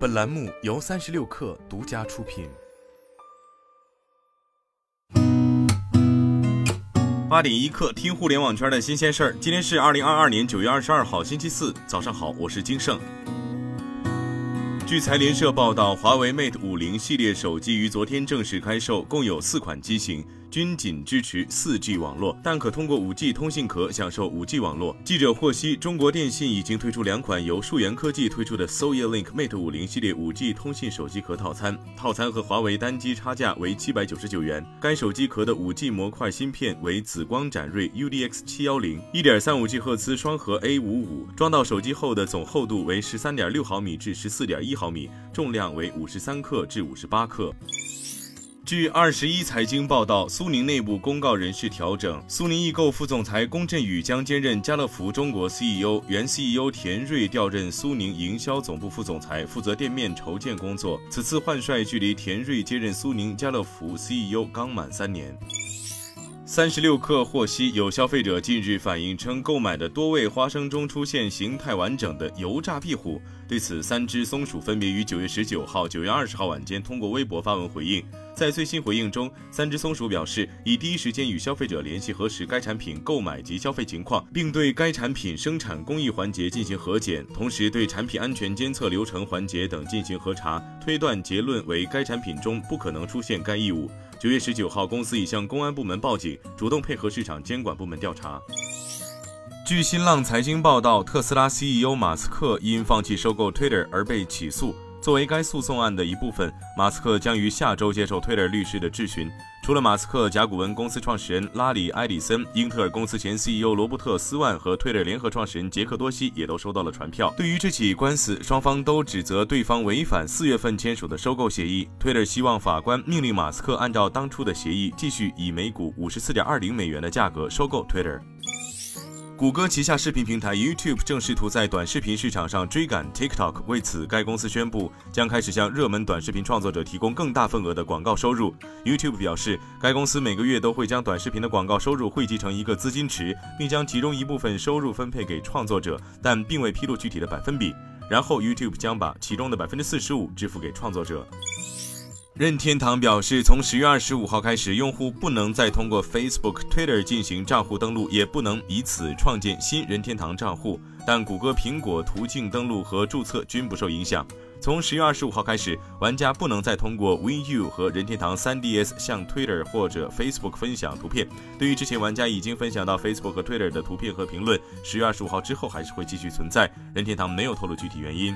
本栏目由三十六氪独家出品。八点一刻，听互联网圈的新鲜事儿。今天是二零二二年九月二十二号，星期四，早上好，我是金盛。据财联社报道，华为 Mate 五零系列手机于昨天正式开售，共有四款机型。均仅支持 4G 网络，但可通过 5G 通信壳享受 5G 网络。记者获悉，中国电信已经推出两款由数源科技推出的 s o y Link Mate 50系列 5G 通信手机壳套餐，套餐和华为单机差价为799元。该手机壳的 5G 模块芯片为紫光展锐 UDX710，1.35G 赫兹双核 A55，装到手机后的总厚度为13.6毫米至14.1毫米，重量为53克至58克。据二十一财经报道，苏宁内部公告人事调整，苏宁易购副总裁龚振宇将兼任家乐福中国 CEO，原 CEO 田瑞调任苏宁营销总部副总裁，负责店面筹建工作。此次换帅距离田瑞接任苏宁家乐福 CEO 刚满三年。三十六氪获悉，有消费者近日反映称，购买的多味花生中出现形态完整的油炸壁虎。对此，三只松鼠分别于九月十九号、九月二十号晚间通过微博发文回应。在最新回应中，三只松鼠表示已第一时间与消费者联系核实该产品购买及消费情况，并对该产品生产工艺环节进行核检，同时对产品安全监测流程环节等进行核查，推断结论为该产品中不可能出现该异物。九月十九号，公司已向公安部门报警，主动配合市场监管部门调查。据新浪财经报道，特斯拉 CEO 马斯克因放弃收购 Twitter 而被起诉。作为该诉讼案的一部分，马斯克将于下周接受 Twitter 律师的质询。除了马斯克，甲骨文公司创始人拉里·埃里森、英特尔公司前 CEO 罗伯特·斯万和 Twitter 联合创始人杰克多西也都收到了传票。对于这起官司，双方都指责对方违反四月份签署的收购协议。Twitter 希望法官命令马斯克按照当初的协议，继续以每股五十四点二零美元的价格收购 Twitter。谷歌旗下视频平台 YouTube 正试图在短视频市场上追赶 TikTok，为此，该公司宣布将开始向热门短视频创作者提供更大份额的广告收入。YouTube 表示，该公司每个月都会将短视频的广告收入汇集成一个资金池，并将其中一部分收入分配给创作者，但并未披露具体的百分比。然后，YouTube 将把其中的百分之四十五支付给创作者。任天堂表示，从十月二十五号开始，用户不能再通过 Facebook、Twitter 进行账户登录，也不能以此创建新任天堂账户。但谷歌、苹果途径登录和注册均不受影响。从十月二十五号开始，玩家不能再通过 Wii U 和任天堂 3DS 向 Twitter 或者 Facebook 分享图片。对于之前玩家已经分享到 Facebook 和 Twitter 的图片和评论，十月二十五号之后还是会继续存在。任天堂没有透露具体原因。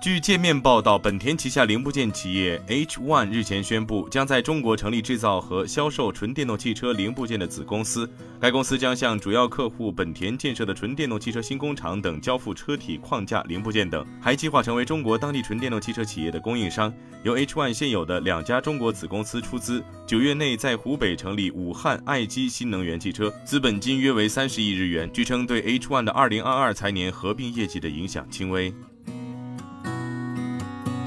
据界面报道，本田旗下零部件企业 H One 日前宣布，将在中国成立制造和销售纯电动汽车零部件的子公司。该公司将向主要客户本田建设的纯电动汽车新工厂等交付车体框架零部件等，还计划成为中国当地纯电动汽车企业的供应商。由 H One 现有的两家中国子公司出资，九月内在湖北成立武汉爱基新能源汽车，资本金约为三十亿日元。据称，对 H One 的二零二二财年合并业绩的影响轻微。